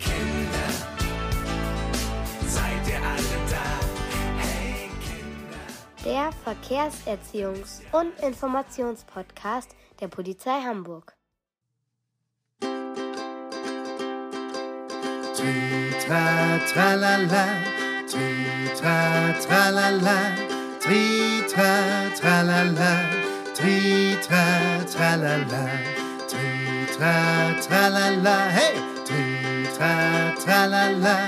Kinder, seid ihr alle da? Hey Kinder. Der Verkehrserziehungs- und Informationspodcast der Polizei Hamburg. Tri-tra, tralala, tri-tra, tralala, tri-tra, tralala, tri-tra, tralala, tri-tra, tralala, hey! Tri-tra, tralala,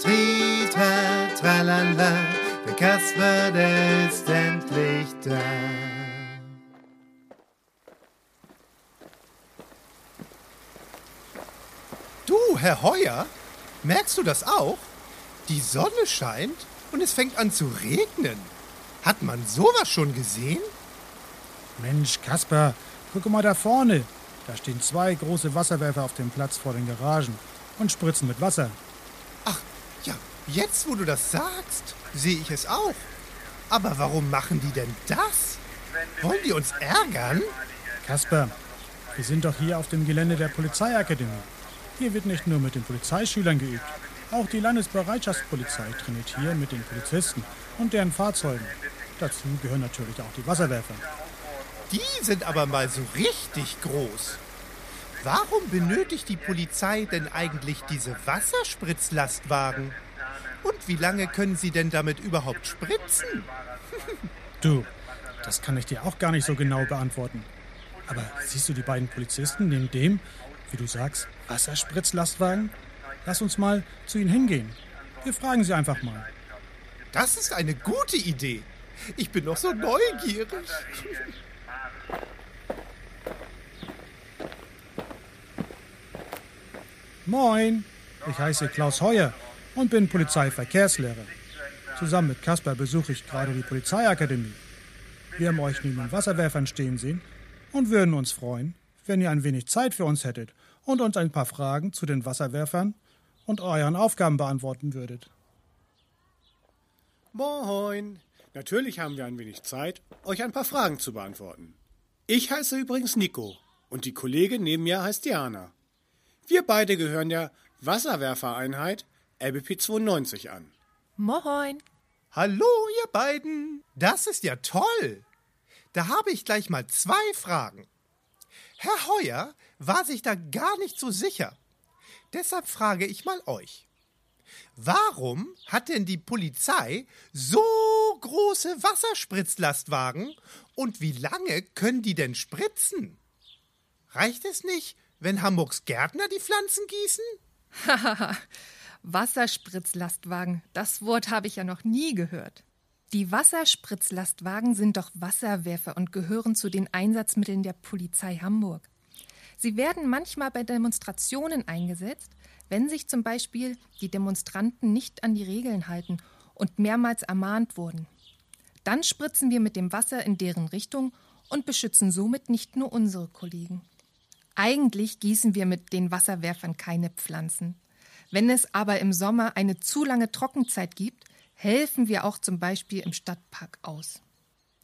tri-tra, tralala, der Kasper, der ist endlich da. Du, Herr Heuer, merkst du das auch? Die Sonne scheint und es fängt an zu regnen. Hat man sowas schon gesehen? Mensch, Kasper, guck mal da vorne. Da stehen zwei große Wasserwerfer auf dem Platz vor den Garagen und spritzen mit Wasser. Ach, ja, jetzt wo du das sagst, sehe ich es auch. Aber warum machen die denn das? Wollen die uns ärgern? Kasper, wir sind doch hier auf dem Gelände der Polizeiakademie. Hier wird nicht nur mit den Polizeischülern geübt. Auch die Landesbereitschaftspolizei trainiert hier mit den Polizisten und deren Fahrzeugen. Dazu gehören natürlich auch die Wasserwerfer. Die sind aber mal so richtig groß. Warum benötigt die Polizei denn eigentlich diese Wasserspritzlastwagen? Und wie lange können sie denn damit überhaupt spritzen? Du, das kann ich dir auch gar nicht so genau beantworten. Aber siehst du die beiden Polizisten neben dem, wie du sagst, Wasserspritzlastwagen? Lass uns mal zu ihnen hingehen. Wir fragen sie einfach mal. Das ist eine gute Idee. Ich bin doch so neugierig. Moin, ich heiße Klaus Heuer und bin Polizeiverkehrslehrer. Zusammen mit Kasper besuche ich gerade die Polizeiakademie. Wir haben euch neben den Wasserwerfern stehen sehen und würden uns freuen, wenn ihr ein wenig Zeit für uns hättet und uns ein paar Fragen zu den Wasserwerfern und euren Aufgaben beantworten würdet. Moin. Natürlich haben wir ein wenig Zeit, euch ein paar Fragen zu beantworten. Ich heiße übrigens Nico und die Kollegin neben mir heißt Diana. Wir beide gehören der Wasserwerfereinheit LBP 92 an. Moin. Hallo, ihr beiden. Das ist ja toll. Da habe ich gleich mal zwei Fragen. Herr Heuer war sich da gar nicht so sicher. Deshalb frage ich mal euch. Warum hat denn die Polizei so große Wasserspritzlastwagen und wie lange können die denn spritzen? Reicht es nicht, wenn Hamburgs Gärtner die Pflanzen gießen? Wasserspritzlastwagen, das Wort habe ich ja noch nie gehört. Die Wasserspritzlastwagen sind doch Wasserwerfer und gehören zu den Einsatzmitteln der Polizei Hamburg. Sie werden manchmal bei Demonstrationen eingesetzt, wenn sich zum Beispiel die Demonstranten nicht an die Regeln halten und mehrmals ermahnt wurden. Dann spritzen wir mit dem Wasser in deren Richtung und beschützen somit nicht nur unsere Kollegen. Eigentlich gießen wir mit den Wasserwerfern keine Pflanzen. Wenn es aber im Sommer eine zu lange Trockenzeit gibt, helfen wir auch zum Beispiel im Stadtpark aus.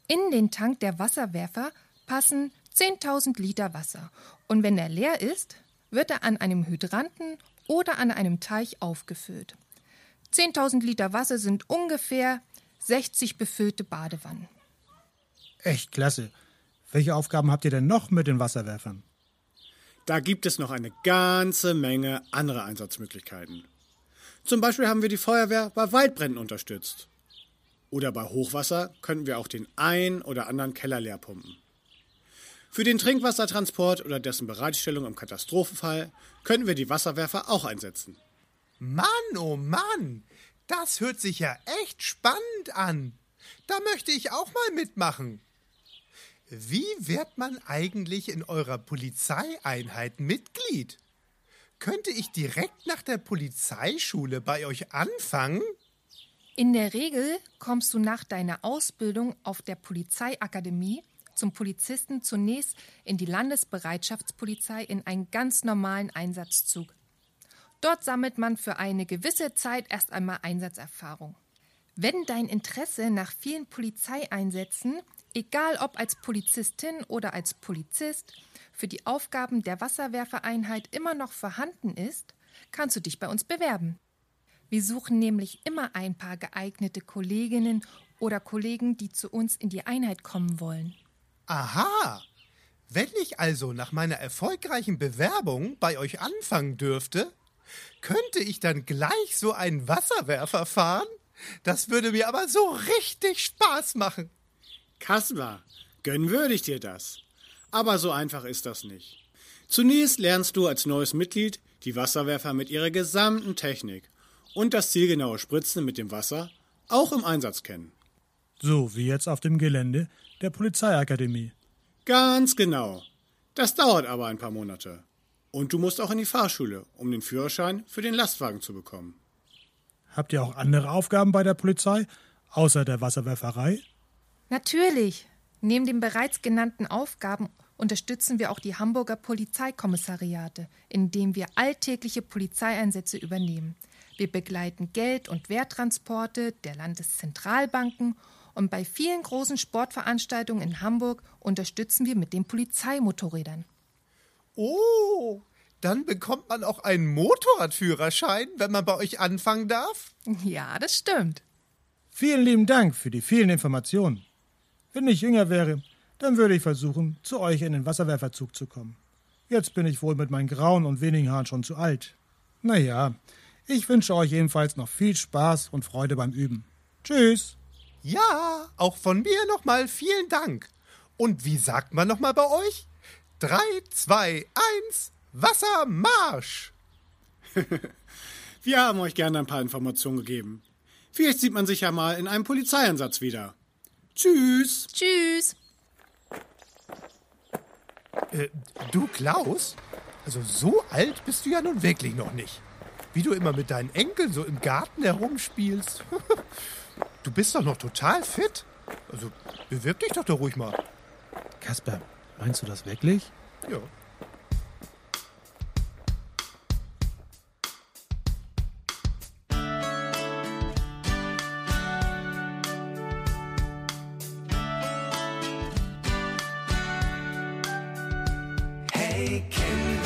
In den Tank der Wasserwerfer passen 10.000 Liter Wasser und wenn er leer ist, wird er an einem Hydranten oder an einem Teich aufgefüllt. 10.000 Liter Wasser sind ungefähr 60 befüllte Badewannen. Echt klasse. Welche Aufgaben habt ihr denn noch mit den Wasserwerfern? Da gibt es noch eine ganze Menge andere Einsatzmöglichkeiten. Zum Beispiel haben wir die Feuerwehr bei Waldbränden unterstützt. Oder bei Hochwasser könnten wir auch den ein oder anderen Keller leer pumpen. Für den Trinkwassertransport oder dessen Bereitstellung im Katastrophenfall könnten wir die Wasserwerfer auch einsetzen. Mann, oh Mann, das hört sich ja echt spannend an. Da möchte ich auch mal mitmachen. Wie wird man eigentlich in eurer Polizeieinheit Mitglied? Könnte ich direkt nach der Polizeischule bei euch anfangen? In der Regel kommst du nach deiner Ausbildung auf der Polizeiakademie zum Polizisten zunächst in die Landesbereitschaftspolizei in einen ganz normalen Einsatzzug. Dort sammelt man für eine gewisse Zeit erst einmal Einsatzerfahrung. Wenn dein Interesse nach vielen Polizeieinsätzen, egal ob als Polizistin oder als Polizist, für die Aufgaben der Wasserwerfereinheit immer noch vorhanden ist, kannst du dich bei uns bewerben. Wir suchen nämlich immer ein paar geeignete Kolleginnen oder Kollegen, die zu uns in die Einheit kommen wollen. Aha. Wenn ich also nach meiner erfolgreichen Bewerbung bei euch anfangen dürfte, könnte ich dann gleich so einen Wasserwerfer fahren? Das würde mir aber so richtig Spaß machen. Kaspar, gönnen würde ich dir das. Aber so einfach ist das nicht. Zunächst lernst du als neues Mitglied die Wasserwerfer mit ihrer gesamten Technik und das zielgenaue Spritzen mit dem Wasser auch im Einsatz kennen. So wie jetzt auf dem Gelände der Polizeiakademie. Ganz genau. Das dauert aber ein paar Monate. Und du musst auch in die Fahrschule, um den Führerschein für den Lastwagen zu bekommen. Habt ihr auch andere Aufgaben bei der Polizei, außer der Wasserwerferei? Natürlich. Neben den bereits genannten Aufgaben unterstützen wir auch die Hamburger Polizeikommissariate, indem wir alltägliche Polizeieinsätze übernehmen. Wir begleiten Geld- und Werttransporte der Landeszentralbanken und bei vielen großen Sportveranstaltungen in Hamburg unterstützen wir mit den Polizeimotorrädern. Oh, dann bekommt man auch einen Motorradführerschein, wenn man bei euch anfangen darf? Ja, das stimmt. Vielen lieben Dank für die vielen Informationen. Wenn ich jünger wäre, dann würde ich versuchen, zu euch in den Wasserwerferzug zu kommen. Jetzt bin ich wohl mit meinen grauen und wenigen Haaren schon zu alt. Naja, ich wünsche euch jedenfalls noch viel Spaß und Freude beim Üben. Tschüss! Ja, auch von mir nochmal vielen Dank. Und wie sagt man nochmal bei euch? Drei, zwei, eins, Wassermarsch! Wir haben euch gerne ein paar Informationen gegeben. Vielleicht sieht man sich ja mal in einem Polizeieinsatz wieder. Tschüss! Tschüss. Äh, du, Klaus? Also so alt bist du ja nun wirklich noch nicht. Wie du immer mit deinen Enkeln so im Garten herumspielst. Du bist doch noch total fit. Also bewirb dich doch da ruhig mal. Kasper, meinst du das wirklich? Ja, in